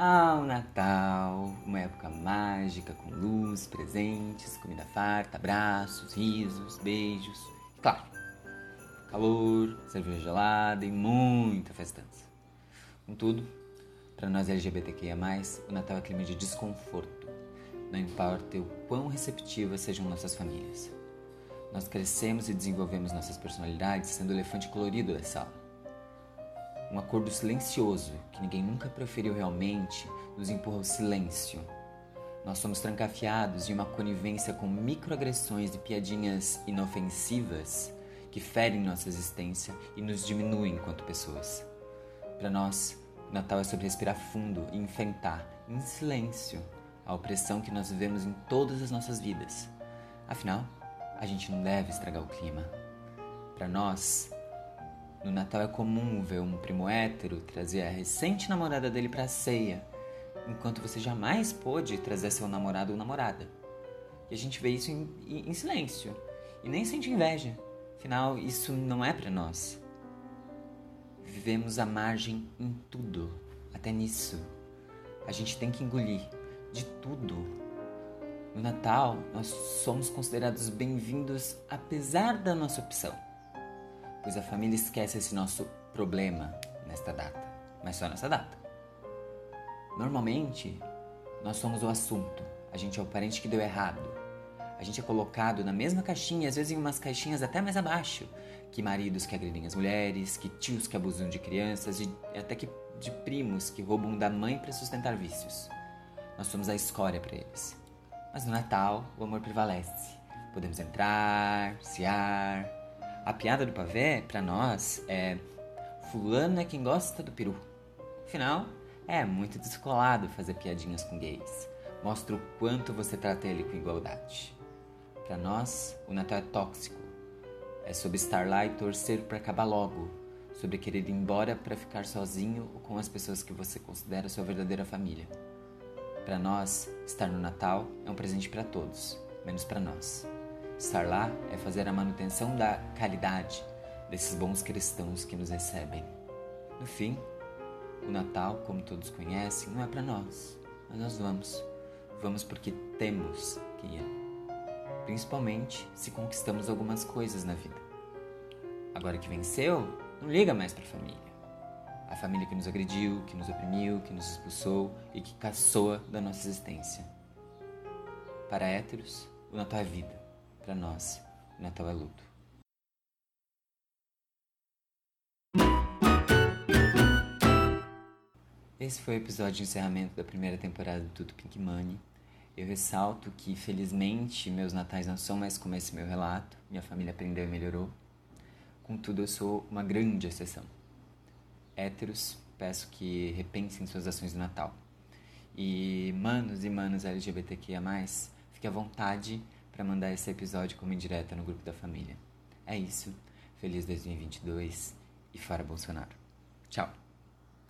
Ah, o Natal, uma época mágica com luz, presentes, comida farta, abraços, risos, beijos. E claro, calor, cerveja gelada e muita festança. Contudo, para nós LGBTQIA, o Natal é clima de desconforto. Não importa o quão receptivas sejam nossas famílias. Nós crescemos e desenvolvemos nossas personalidades sendo o elefante colorido da sala um acordo silencioso que ninguém nunca preferiu realmente nos empurra ao silêncio. Nós somos trancafiados em uma conivência com microagressões e piadinhas inofensivas que ferem nossa existência e nos diminuem enquanto pessoas. Para nós, o Natal é sobre respirar fundo e enfrentar, em silêncio, a opressão que nós vivemos em todas as nossas vidas. Afinal, a gente não deve estragar o clima. Para nós, no Natal é comum ver um primo hétero trazer a recente namorada dele para a ceia, enquanto você jamais pôde trazer seu namorado ou namorada. E a gente vê isso em, em, silêncio e nem sente inveja. Afinal, isso não é para nós. Vivemos à margem em tudo, até nisso. A gente tem que engolir de tudo. No Natal, nós somos considerados bem-vindos apesar da nossa opção pois a família esquece esse nosso problema nesta data, mas só nessa data. Normalmente, nós somos o assunto, a gente é o parente que deu errado. A gente é colocado na mesma caixinha, às vezes em umas caixinhas até mais abaixo, que maridos que agredem as mulheres, que tios que abusam de crianças, e até que de primos que roubam da mãe para sustentar vícios. Nós somos a escória para eles. Mas no Natal, o amor prevalece. Podemos entrar, ciar, a piada do pavê, para nós, é fulano é quem gosta do peru. Afinal, é muito descolado fazer piadinhas com gays. Mostra o quanto você trata ele com igualdade. Para nós, o Natal é tóxico. É sobre estar lá e torcer para acabar logo, sobre querer ir embora para ficar sozinho ou com as pessoas que você considera sua verdadeira família. Para nós, estar no Natal é um presente para todos, menos para nós. Estar lá é fazer a manutenção da caridade desses bons cristãos que nos recebem. No fim, o Natal, como todos conhecem, não é para nós, mas nós vamos. Vamos porque temos que ir. Principalmente se conquistamos algumas coisas na vida. Agora que venceu, não liga mais para a família. A família que nos agrediu, que nos oprimiu, que nos expulsou e que caçoa da nossa existência. Para héteros, o Natal é vida. Para nós, Natal é luto. Esse foi o episódio de encerramento da primeira temporada do Tudo Pink Money. Eu ressalto que, felizmente, meus natais não são mais como esse meu relato. Minha família aprendeu e melhorou. Contudo, eu sou uma grande exceção. Héteros, peço que repensem suas ações de Natal. E manos e manos LGBTQIA+, fique à vontade para mandar esse episódio como indireta no grupo da família. É isso. Feliz 2022 e fora Bolsonaro. Tchau.